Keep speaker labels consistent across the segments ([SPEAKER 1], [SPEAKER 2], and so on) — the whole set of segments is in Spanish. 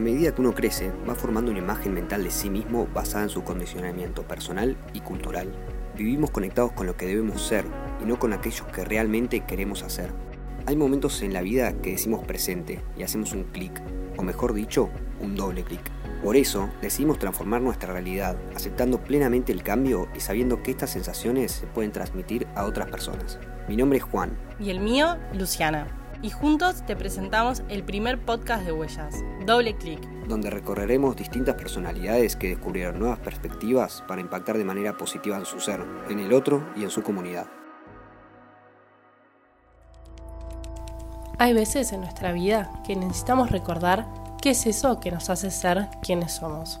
[SPEAKER 1] A medida que uno crece, va formando una imagen mental de sí mismo basada en su condicionamiento personal y cultural. Vivimos conectados con lo que debemos ser y no con aquellos que realmente queremos hacer. Hay momentos en la vida que decimos presente y hacemos un clic, o mejor dicho, un doble clic. Por eso decidimos transformar nuestra realidad, aceptando plenamente el cambio y sabiendo que estas sensaciones se pueden transmitir a otras personas. Mi nombre es Juan.
[SPEAKER 2] Y el mío, Luciana. Y juntos te presentamos el primer podcast de Huellas, Doble Clic.
[SPEAKER 1] Donde recorreremos distintas personalidades que descubrieron nuevas perspectivas para impactar de manera positiva en su ser, en el otro y en su comunidad.
[SPEAKER 2] Hay veces en nuestra vida que necesitamos recordar qué es eso que nos hace ser quienes somos.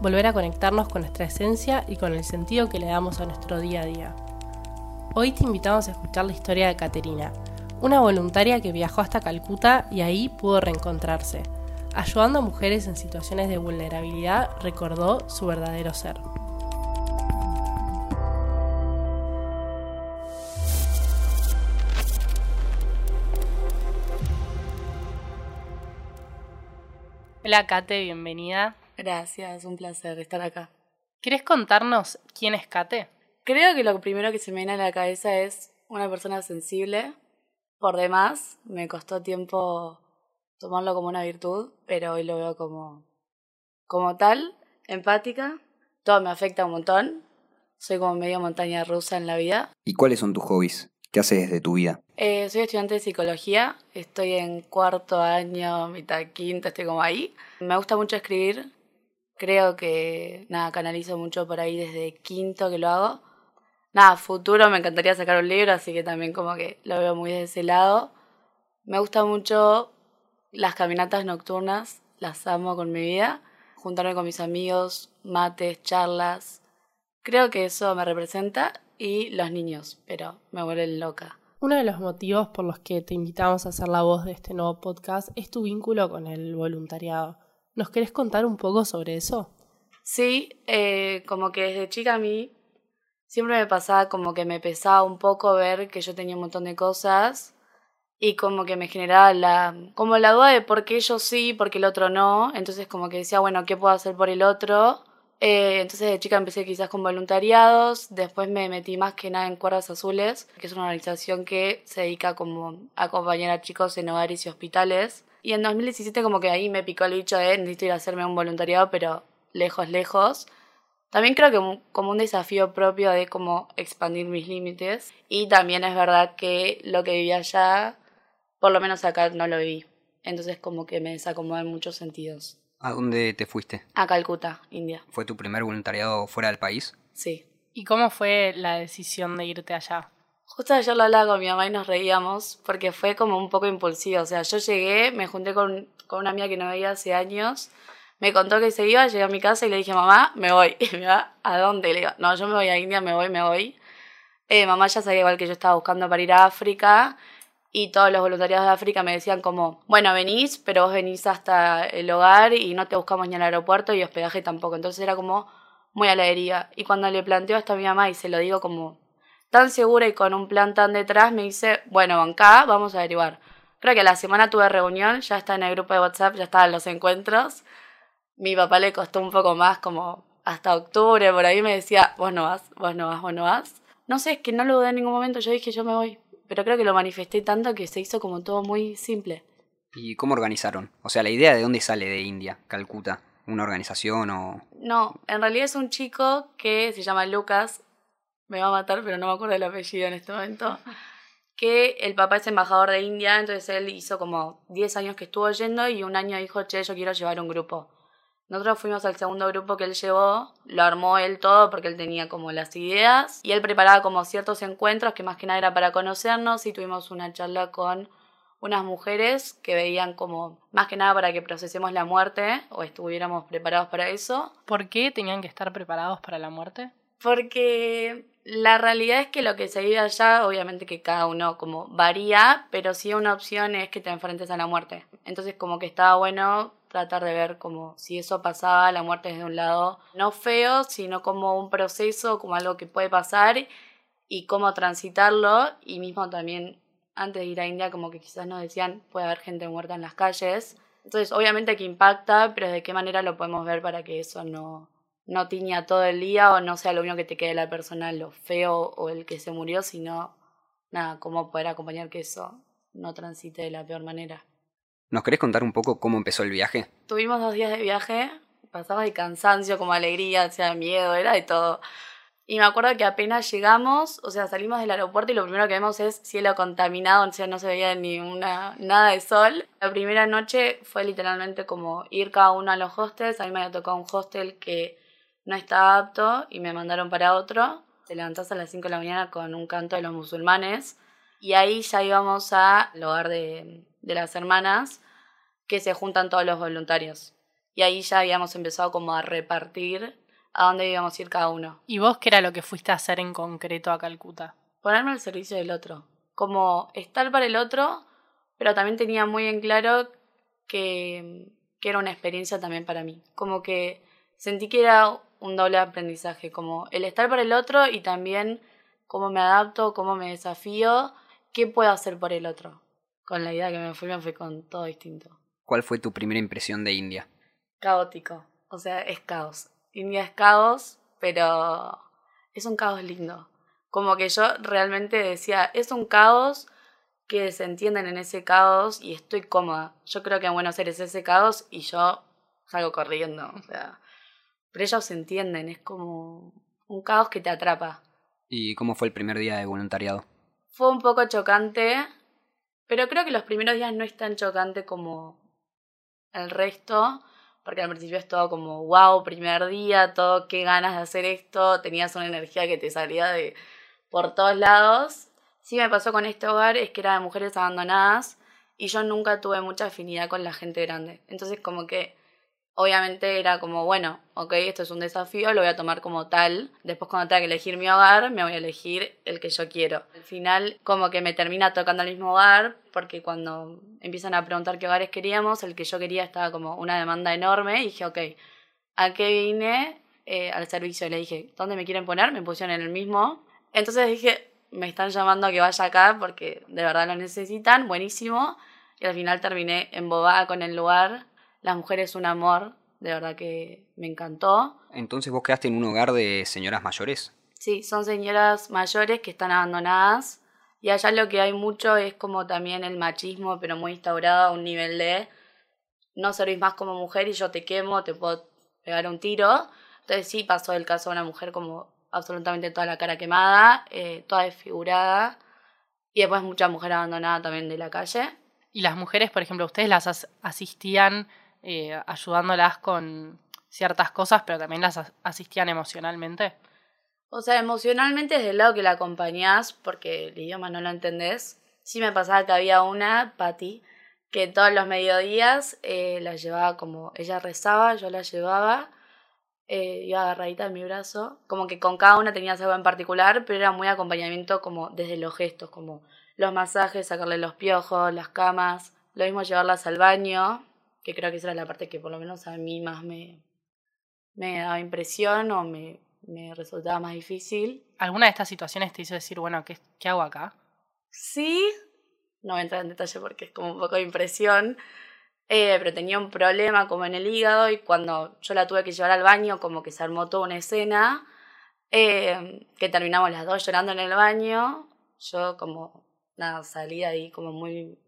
[SPEAKER 2] Volver a conectarnos con nuestra esencia y con el sentido que le damos a nuestro día a día. Hoy te invitamos a escuchar la historia de Caterina, una voluntaria que viajó hasta Calcuta y ahí pudo reencontrarse. Ayudando a mujeres en situaciones de vulnerabilidad, recordó su verdadero ser. Hola Kate, bienvenida.
[SPEAKER 3] Gracias, un placer estar acá.
[SPEAKER 2] ¿Quieres contarnos quién es Kate?
[SPEAKER 3] Creo que lo primero que se me viene a la cabeza es una persona sensible. Por demás, me costó tiempo tomarlo como una virtud, pero hoy lo veo como, como tal, empática. Todo me afecta un montón. Soy como medio montaña rusa en la vida.
[SPEAKER 1] ¿Y cuáles son tus hobbies? ¿Qué haces desde tu vida?
[SPEAKER 3] Eh, soy estudiante de psicología, estoy en cuarto año, mitad quinta, estoy como ahí. Me gusta mucho escribir, creo que nada, canalizo mucho por ahí desde quinto que lo hago. Nada, futuro me encantaría sacar un libro, así que también como que lo veo muy de ese lado. Me gusta mucho las caminatas nocturnas, las amo con mi vida. Juntarme con mis amigos, mates, charlas. Creo que eso me representa y los niños, pero me vuelven loca.
[SPEAKER 2] Uno de los motivos por los que te invitamos a hacer la voz de este nuevo podcast es tu vínculo con el voluntariado. ¿Nos querés contar un poco sobre eso?
[SPEAKER 3] Sí, eh, como que desde chica a mí siempre me pasaba como que me pesaba un poco ver que yo tenía un montón de cosas y como que me generaba la como la duda de por qué yo sí, por qué el otro no, entonces como que decía, bueno, ¿qué puedo hacer por el otro? Eh, entonces de chica empecé quizás con voluntariados, después me metí más que nada en Cuerdas Azules, que es una organización que se dedica como a acompañar a chicos en hogares y hospitales. Y en 2017 como que ahí me picó el bicho de necesito ir a hacerme un voluntariado, pero lejos, lejos. También creo que como un desafío propio de cómo expandir mis límites. Y también es verdad que lo que vivía allá, por lo menos acá no lo viví. Entonces como que me desacomoda en muchos sentidos.
[SPEAKER 1] ¿A dónde te fuiste?
[SPEAKER 3] A Calcuta, India.
[SPEAKER 1] ¿Fue tu primer voluntariado fuera del país?
[SPEAKER 3] Sí.
[SPEAKER 2] ¿Y cómo fue la decisión de irte allá?
[SPEAKER 3] Justo ayer lo hablaba con mi mamá y nos reíamos porque fue como un poco impulsivo. O sea, yo llegué, me junté con, con una amiga que no veía hace años, me contó que se iba, llegué a mi casa y le dije, mamá, me voy. Y me va, ¿a dónde? Le digo, no, yo me voy a India, me voy, me voy. Eh, mamá ya sabía igual que yo estaba buscando para ir a África y todos los voluntariados de África me decían como, bueno, venís, pero vos venís hasta el hogar y no te buscamos ni al aeropuerto y hospedaje tampoco. Entonces era como muy a la deriva. Y cuando le planteo esto a mi mamá y se lo digo como tan segura y con un plan tan detrás, me dice, bueno, acá vamos a derivar. Creo que la semana tuve reunión, ya está en el grupo de WhatsApp, ya estaban los encuentros. Mi papá le costó un poco más, como hasta octubre, por ahí me decía, vos no vas, vos no vas, vos no vas. No sé, es que no lo dudé en ningún momento, yo dije, yo me voy pero creo que lo manifesté tanto que se hizo como todo muy simple.
[SPEAKER 1] ¿Y cómo organizaron? O sea, la idea de dónde sale de India, Calcuta, una organización o...
[SPEAKER 3] No, en realidad es un chico que se llama Lucas, me va a matar, pero no me acuerdo el apellido en este momento, que el papá es embajador de India, entonces él hizo como 10 años que estuvo yendo y un año dijo, che, yo quiero llevar un grupo. Nosotros fuimos al segundo grupo que él llevó, lo armó él todo porque él tenía como las ideas y él preparaba como ciertos encuentros que más que nada era para conocernos y tuvimos una charla con unas mujeres que veían como más que nada para que procesemos la muerte o estuviéramos preparados para eso.
[SPEAKER 2] ¿Por qué tenían que estar preparados para la muerte?
[SPEAKER 3] Porque la realidad es que lo que se vive allá, obviamente que cada uno como varía, pero sí una opción es que te enfrentes a la muerte. Entonces como que estaba bueno tratar de ver como si eso pasaba, la muerte desde un lado no feo, sino como un proceso, como algo que puede pasar y cómo transitarlo y mismo también antes de ir a India como que quizás nos decían puede haber gente muerta en las calles, Entonces, obviamente que impacta, pero de qué manera lo podemos ver para que eso no, no tiña todo el día o no sea lo único que te quede de la persona, lo feo o el que se murió, sino, nada, cómo poder acompañar que eso no transite de la peor manera.
[SPEAKER 1] ¿Nos querés contar un poco cómo empezó el viaje?
[SPEAKER 3] Tuvimos dos días de viaje, pasaba de cansancio, como alegría, o sea, miedo, era de todo. Y me acuerdo que apenas llegamos, o sea, salimos del aeropuerto y lo primero que vemos es cielo contaminado, o sea, no se veía ni una, nada de sol. La primera noche fue literalmente como ir cada uno a los hostels. A mí me había tocado un hostel que no estaba apto y me mandaron para otro. Te levantás a las 5 de la mañana con un canto de los musulmanes. Y ahí ya íbamos al hogar de, de las hermanas, que se juntan todos los voluntarios. Y ahí ya habíamos empezado como a repartir a dónde íbamos a ir cada uno.
[SPEAKER 2] ¿Y vos qué era lo que fuiste a hacer en concreto a Calcuta?
[SPEAKER 3] Ponerme al servicio del otro. Como estar para el otro, pero también tenía muy en claro que, que era una experiencia también para mí. Como que sentí que era un doble aprendizaje, como el estar para el otro y también cómo me adapto, cómo me desafío, qué puedo hacer por el otro. Con la idea que me fui, me fui con todo distinto.
[SPEAKER 1] ¿Cuál fue tu primera impresión de India?
[SPEAKER 3] Caótico, o sea, es caos. India es caos, pero es un caos lindo. Como que yo realmente decía, es un caos que se entienden en ese caos y estoy cómoda. Yo creo que en Buenos Aires es ese caos y yo salgo corriendo. O sea, pero ellos se entienden, es como un caos que te atrapa.
[SPEAKER 1] ¿Y cómo fue el primer día de voluntariado?
[SPEAKER 3] Fue un poco chocante, pero creo que los primeros días no es tan chocante como el resto porque al principio es todo como, wow, primer día, todo, qué ganas de hacer esto, tenías una energía que te salía de por todos lados. Sí me pasó con este hogar, es que era de mujeres abandonadas y yo nunca tuve mucha afinidad con la gente grande. Entonces como que obviamente era como, bueno, ok, esto es un desafío, lo voy a tomar como tal. Después cuando tenga que elegir mi hogar, me voy a elegir el que yo quiero. Al final, como que me termina tocando el mismo hogar, porque cuando empiezan a preguntar qué hogares queríamos, el que yo quería estaba como una demanda enorme y dije, ok, ¿a qué vine? Eh, al servicio. le dije, ¿dónde me quieren poner? Me pusieron en el mismo. Entonces dije, me están llamando a que vaya acá porque de verdad lo necesitan, buenísimo. Y al final terminé embobada con el lugar las mujeres un amor, de verdad que me encantó.
[SPEAKER 1] Entonces vos quedaste en un hogar de señoras mayores.
[SPEAKER 3] Sí, son señoras mayores que están abandonadas y allá lo que hay mucho es como también el machismo, pero muy instaurado a un nivel de no servís más como mujer y yo te quemo, te puedo pegar un tiro. Entonces sí pasó el caso de una mujer como absolutamente toda la cara quemada, eh, toda desfigurada y después mucha mujer abandonada también de la calle.
[SPEAKER 2] Y las mujeres, por ejemplo, ustedes las asistían eh, ayudándolas con ciertas cosas, pero también las asistían emocionalmente.
[SPEAKER 3] O sea, emocionalmente es del lado que la acompañás, porque el idioma no lo entendés. Sí me pasaba que había una, Patti, que todos los mediodías eh, la llevaba como, ella rezaba, yo la llevaba, eh, iba agarradita en mi brazo, como que con cada una tenía algo en particular, pero era muy acompañamiento como desde los gestos, como los masajes, sacarle los piojos, las camas, lo mismo llevarlas al baño, que creo que esa era la parte que por lo menos a mí más me, me daba impresión o me, me resultaba más difícil.
[SPEAKER 2] ¿Alguna de estas situaciones te hizo decir, bueno, ¿qué, qué hago acá?
[SPEAKER 3] Sí, no voy a entrar en detalle porque es como un poco de impresión, eh, pero tenía un problema como en el hígado y cuando yo la tuve que llevar al baño como que se armó toda una escena, eh, que terminamos las dos llorando en el baño, yo como, nada, salí ahí como muy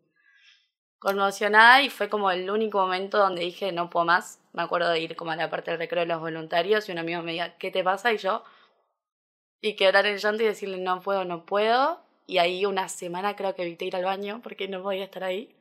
[SPEAKER 3] conmocionada y fue como el único momento donde dije no puedo más. Me acuerdo de ir como a la parte del recreo de los voluntarios y un amigo me decía, ¿qué te pasa? Y yo, y quedar en llanto y decirle no puedo, no puedo. Y ahí una semana creo que evité ir al baño porque no podía estar ahí.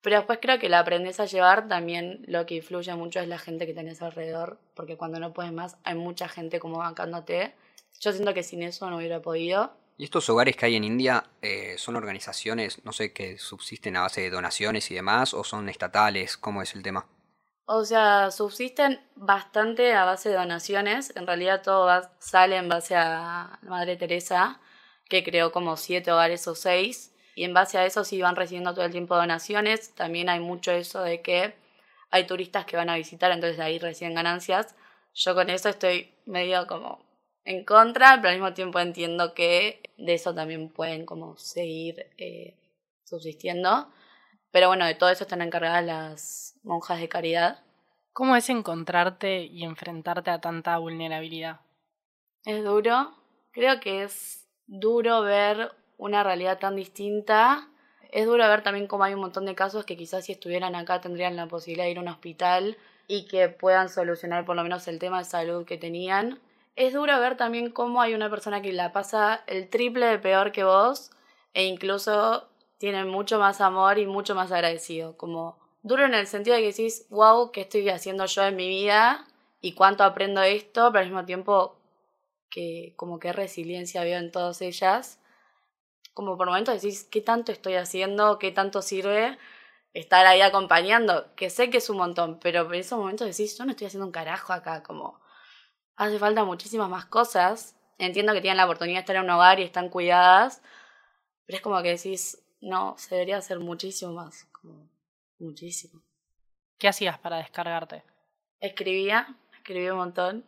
[SPEAKER 3] Pero después creo que la aprendes a llevar también lo que influye mucho es la gente que tenés alrededor, porque cuando no puedes más hay mucha gente como bancándote. Yo siento que sin eso no hubiera podido.
[SPEAKER 1] ¿Y estos hogares que hay en India eh, son organizaciones, no sé, que subsisten a base de donaciones y demás, o son estatales? ¿Cómo es el tema?
[SPEAKER 3] O sea, subsisten bastante a base de donaciones. En realidad todo sale en base a Madre Teresa, que creó como siete hogares o seis. Y en base a eso sí van recibiendo todo el tiempo donaciones. También hay mucho eso de que hay turistas que van a visitar, entonces ahí reciben ganancias. Yo con eso estoy medio como en contra, pero al mismo tiempo entiendo que de eso también pueden como seguir eh, subsistiendo. Pero bueno, de todo eso están encargadas las monjas de caridad.
[SPEAKER 2] ¿Cómo es encontrarte y enfrentarte a tanta vulnerabilidad?
[SPEAKER 3] Es duro. Creo que es duro ver una realidad tan distinta. Es duro ver también cómo hay un montón de casos que quizás si estuvieran acá tendrían la posibilidad de ir a un hospital y que puedan solucionar por lo menos el tema de salud que tenían. Es duro ver también cómo hay una persona que la pasa el triple de peor que vos e incluso tiene mucho más amor y mucho más agradecido. Como duro en el sentido de que decís, wow, ¿qué estoy haciendo yo en mi vida? Y cuánto aprendo esto, pero al mismo tiempo que como que resiliencia veo en todas ellas. Como por momentos decís, ¿qué tanto estoy haciendo? ¿Qué tanto sirve? estar ahí acompañando, que sé que es un montón, pero en esos momentos decís, yo no estoy haciendo un carajo acá, como hace falta muchísimas más cosas. Entiendo que tienen la oportunidad de estar en un hogar y están cuidadas, pero es como que decís, no, se debería hacer muchísimo más, como muchísimo.
[SPEAKER 2] ¿Qué hacías para descargarte?
[SPEAKER 3] Escribía, escribí un montón,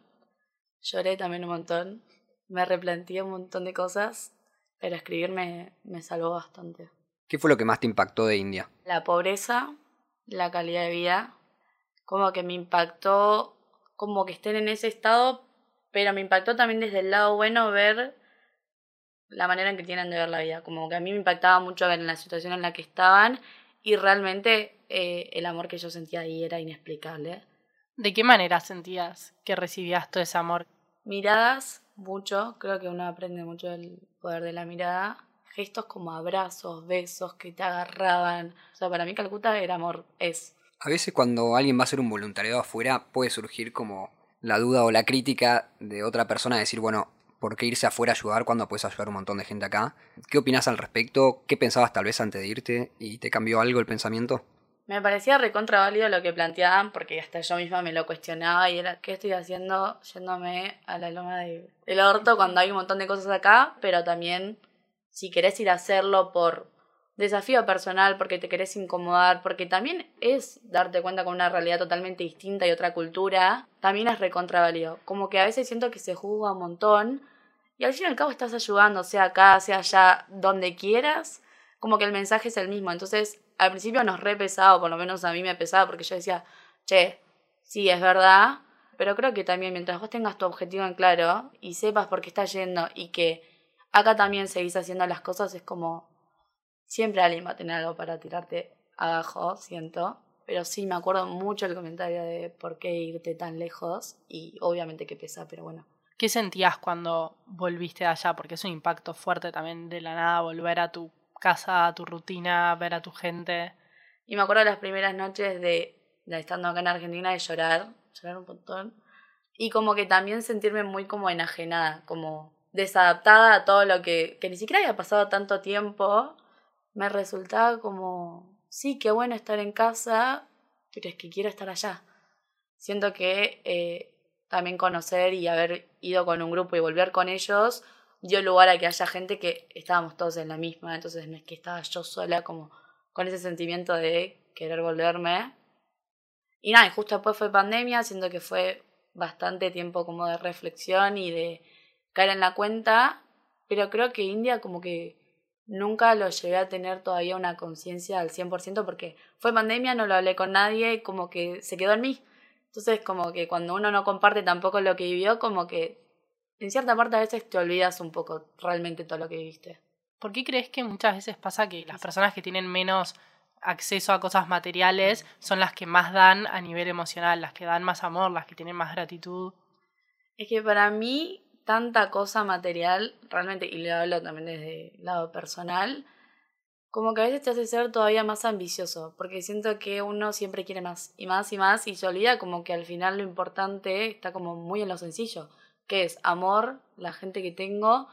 [SPEAKER 3] lloré también un montón, me replanteé un montón de cosas, pero escribir me, me salvó bastante.
[SPEAKER 1] ¿Qué fue lo que más te impactó de India?
[SPEAKER 3] La pobreza, la calidad de vida, como que me impactó, como que estén en ese estado, pero me impactó también desde el lado bueno ver la manera en que tienen de ver la vida, como que a mí me impactaba mucho ver en la situación en la que estaban y realmente eh, el amor que yo sentía ahí era inexplicable.
[SPEAKER 2] ¿De qué manera sentías que recibías todo ese amor?
[SPEAKER 3] Miradas, mucho, creo que uno aprende mucho del poder de la mirada gestos como abrazos, besos que te agarraban. O sea, para mí Calcuta era amor, es.
[SPEAKER 1] A veces cuando alguien va a hacer un voluntariado afuera puede surgir como la duda o la crítica de otra persona de decir, bueno, ¿por qué irse afuera a ayudar cuando puedes ayudar un montón de gente acá? ¿Qué opinas al respecto? ¿Qué pensabas tal vez antes de irte? ¿Y te cambió algo el pensamiento?
[SPEAKER 3] Me parecía recontra válido lo que planteaban porque hasta yo misma me lo cuestionaba y era, ¿qué estoy haciendo yéndome a la loma del orto cuando hay un montón de cosas acá? Pero también si querés ir a hacerlo por desafío personal, porque te querés incomodar, porque también es darte cuenta con una realidad totalmente distinta y otra cultura, también es recontraválido. Como que a veces siento que se juzga un montón y al fin y al cabo estás ayudando, sea acá, sea allá, donde quieras, como que el mensaje es el mismo. Entonces, al principio nos re pesado, por lo menos a mí me pesaba, porque yo decía, che, sí, es verdad, pero creo que también mientras vos tengas tu objetivo en claro y sepas por qué estás yendo y que acá también seguís haciendo las cosas, es como siempre alguien va a tener algo para tirarte abajo, siento. Pero sí, me acuerdo mucho el comentario de por qué irte tan lejos y obviamente que pesa, pero bueno.
[SPEAKER 2] ¿Qué sentías cuando volviste de allá? Porque es un impacto fuerte también de la nada volver a tu casa, a tu rutina, ver a tu gente.
[SPEAKER 3] Y me acuerdo las primeras noches de, de estando acá en Argentina de llorar, llorar un montón. Y como que también sentirme muy como enajenada, como desadaptada a todo lo que, que ni siquiera había pasado tanto tiempo, me resultaba como, sí, qué bueno estar en casa, pero es que quiero estar allá. Siento que eh, también conocer y haber ido con un grupo y volver con ellos dio lugar a que haya gente que estábamos todos en la misma, entonces no es que estaba yo sola como con ese sentimiento de querer volverme. Y nada, y justo después fue pandemia, siento que fue bastante tiempo como de reflexión y de caer en la cuenta, pero creo que India como que nunca lo llegué a tener todavía una conciencia al 100% porque fue pandemia, no lo hablé con nadie, como que se quedó en mí. Entonces como que cuando uno no comparte tampoco lo que vivió, como que en cierta parte a veces te olvidas un poco realmente todo lo que viviste.
[SPEAKER 2] ¿Por qué crees que muchas veces pasa que las personas que tienen menos acceso a cosas materiales son las que más dan a nivel emocional, las que dan más amor, las que tienen más gratitud?
[SPEAKER 3] Es que para mí tanta cosa material, realmente, y le hablo también desde el lado personal, como que a veces te hace ser todavía más ambicioso, porque siento que uno siempre quiere más y más y más y se olvida como que al final lo importante está como muy en lo sencillo, que es amor, la gente que tengo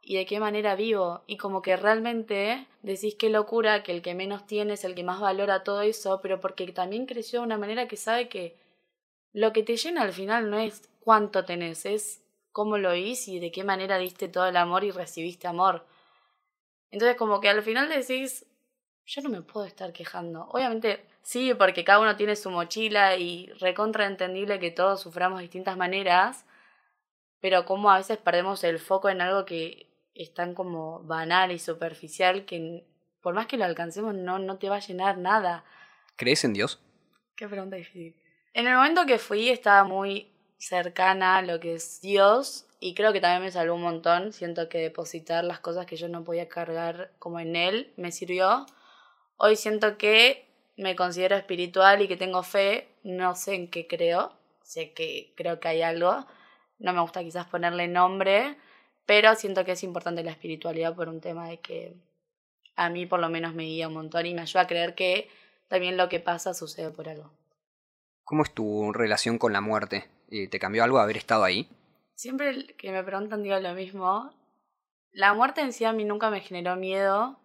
[SPEAKER 3] y de qué manera vivo. Y como que realmente decís qué locura que el que menos tiene es el que más valora todo eso, pero porque también creció de una manera que sabe que lo que te llena al final no es cuánto tenés, es cómo lo hice y de qué manera diste todo el amor y recibiste amor. Entonces como que al final decís, yo no me puedo estar quejando. Obviamente sí, porque cada uno tiene su mochila y recontra entendible que todos suframos de distintas maneras, pero como a veces perdemos el foco en algo que es tan como banal y superficial que por más que lo alcancemos, no, no te va a llenar nada.
[SPEAKER 1] ¿Crees en Dios?
[SPEAKER 3] Qué pregunta difícil. En el momento que fui estaba muy cercana a lo que es Dios y creo que también me salvó un montón. Siento que depositar las cosas que yo no podía cargar como en Él me sirvió. Hoy siento que me considero espiritual y que tengo fe. No sé en qué creo. Sé que creo que hay algo. No me gusta quizás ponerle nombre, pero siento que es importante la espiritualidad por un tema de que a mí por lo menos me guía un montón y me ayuda a creer que también lo que pasa sucede por algo.
[SPEAKER 1] ¿Cómo es tu relación con la muerte? ¿Te cambió algo haber estado ahí?
[SPEAKER 3] Siempre que me preguntan digo lo mismo. La muerte en sí a mí nunca me generó miedo,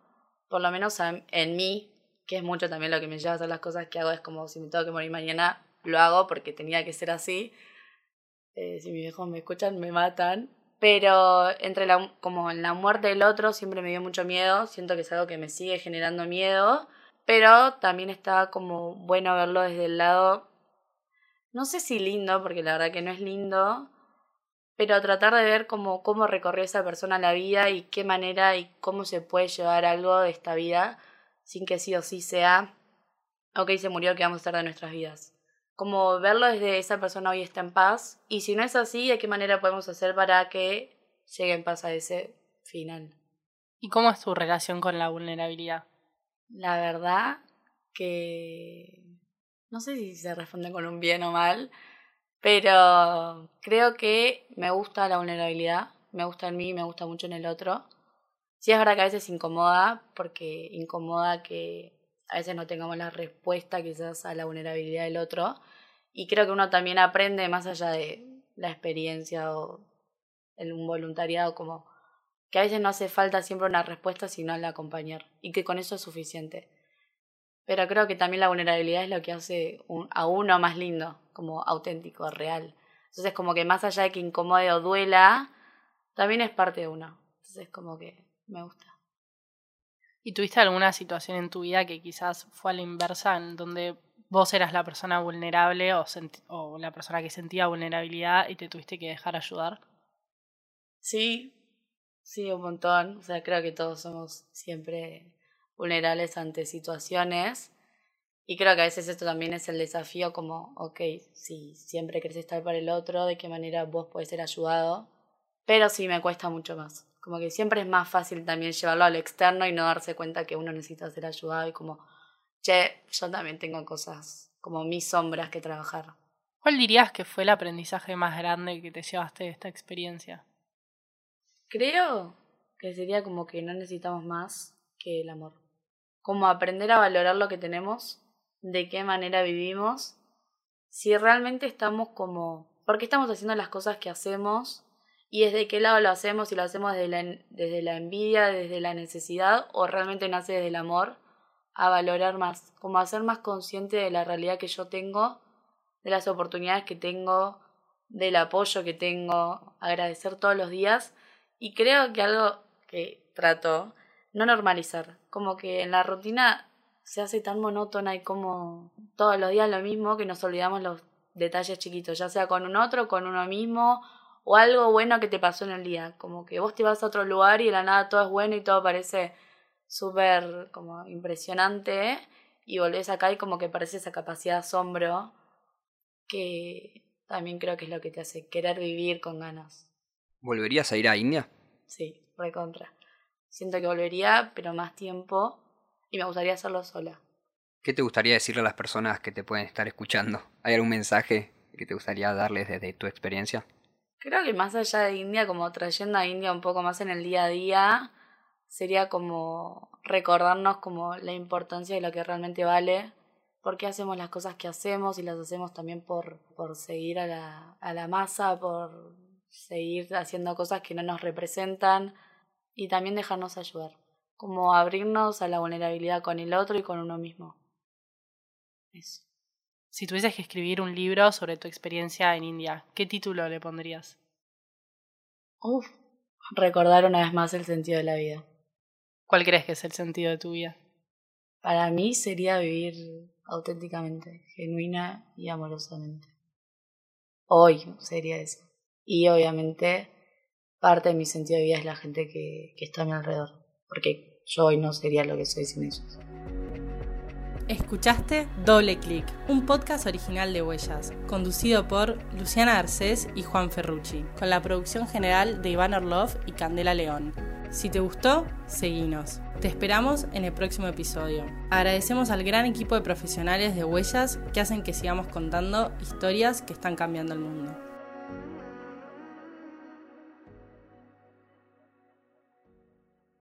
[SPEAKER 3] por lo menos en mí, que es mucho también lo que me lleva a hacer las cosas que hago. Es como si me tengo que morir mañana, lo hago porque tenía que ser así. Eh, si mis viejos me escuchan, me matan. Pero entre la, como en la muerte del otro siempre me dio mucho miedo. Siento que es algo que me sigue generando miedo. Pero también está como bueno verlo desde el lado no sé si lindo, porque la verdad que no es lindo, pero tratar de ver cómo, cómo recorrió esa persona la vida y qué manera y cómo se puede llevar algo de esta vida sin que sí o sí sea, ok, se murió, que vamos a estar de nuestras vidas. Como verlo desde esa persona hoy está en paz y si no es así, de qué manera podemos hacer para que llegue en paz a ese final.
[SPEAKER 2] ¿Y cómo es tu relación con la vulnerabilidad?
[SPEAKER 3] La verdad que no sé si se responde con un bien o mal, pero creo que me gusta la vulnerabilidad, me gusta en mí, me gusta mucho en el otro. Sí es verdad que a veces incomoda, porque incomoda que a veces no tengamos la respuesta quizás a la vulnerabilidad del otro. Y creo que uno también aprende más allá de la experiencia o el, un voluntariado, como que a veces no hace falta siempre una respuesta, sino el acompañar. Y que con eso es suficiente. Pero creo que también la vulnerabilidad es lo que hace a uno más lindo, como auténtico, real. Entonces, como que más allá de que incomode o duela, también es parte de uno. Entonces, como que me gusta.
[SPEAKER 2] ¿Y tuviste alguna situación en tu vida que quizás fue a la inversa, en donde vos eras la persona vulnerable o, o la persona que sentía vulnerabilidad y te tuviste que dejar ayudar?
[SPEAKER 3] Sí, sí, un montón. O sea, creo que todos somos siempre vulnerables ante situaciones. Y creo que a veces esto también es el desafío como, ok, si siempre querés estar para el otro, de qué manera vos podés ser ayudado. Pero sí me cuesta mucho más. Como que siempre es más fácil también llevarlo al externo y no darse cuenta que uno necesita ser ayudado y como, che, yo también tengo cosas como mis sombras que trabajar.
[SPEAKER 2] ¿Cuál dirías que fue el aprendizaje más grande que te llevaste de esta experiencia?
[SPEAKER 3] Creo que sería como que no necesitamos más que el amor como aprender a valorar lo que tenemos, de qué manera vivimos, si realmente estamos como, por qué estamos haciendo las cosas que hacemos y desde qué lado lo hacemos, si lo hacemos desde la, envidia, desde la necesidad o realmente nace desde el amor, a valorar más, como a ser más consciente de la realidad que yo tengo, de las oportunidades que tengo, del apoyo que tengo, agradecer todos los días. Y creo que algo que trato no normalizar. Como que en la rutina se hace tan monótona y como todos los días lo mismo que nos olvidamos los detalles chiquitos, ya sea con un otro, con uno mismo o algo bueno que te pasó en el día. Como que vos te vas a otro lugar y de la nada todo es bueno y todo parece súper como impresionante y volvés acá y como que parece esa capacidad de asombro que también creo que es lo que te hace querer vivir con ganas.
[SPEAKER 1] ¿Volverías a ir a India?
[SPEAKER 3] Sí, recontra. Siento que volvería, pero más tiempo, y me gustaría hacerlo sola.
[SPEAKER 1] ¿Qué te gustaría decirle a las personas que te pueden estar escuchando? ¿Hay algún mensaje que te gustaría darles desde tu experiencia?
[SPEAKER 3] Creo que más allá de India, como trayendo a India un poco más en el día a día, sería como recordarnos como la importancia de lo que realmente vale, por qué hacemos las cosas que hacemos y las hacemos también por, por seguir a la, a la masa, por seguir haciendo cosas que no nos representan, y también dejarnos ayudar, como abrirnos a la vulnerabilidad con el otro y con uno mismo. Eso.
[SPEAKER 2] Si tuvieses que escribir un libro sobre tu experiencia en India, ¿qué título le pondrías?
[SPEAKER 3] Uf, recordar una vez más el sentido de la vida.
[SPEAKER 2] ¿Cuál crees que es el sentido de tu vida?
[SPEAKER 3] Para mí sería vivir auténticamente, genuina y amorosamente. Hoy sería eso. Y obviamente parte de mi sentido de vida es la gente que, que está a mi alrededor. Porque yo hoy no sería lo que soy sin ellos.
[SPEAKER 4] Escuchaste Doble Clic, un podcast original de Huellas, conducido por Luciana Garcés y Juan Ferrucci, con la producción general de Iván Orlov y Candela León. Si te gustó, seguinos. Te esperamos en el próximo episodio. Agradecemos al gran equipo de profesionales de Huellas que hacen que sigamos contando historias que están cambiando el mundo.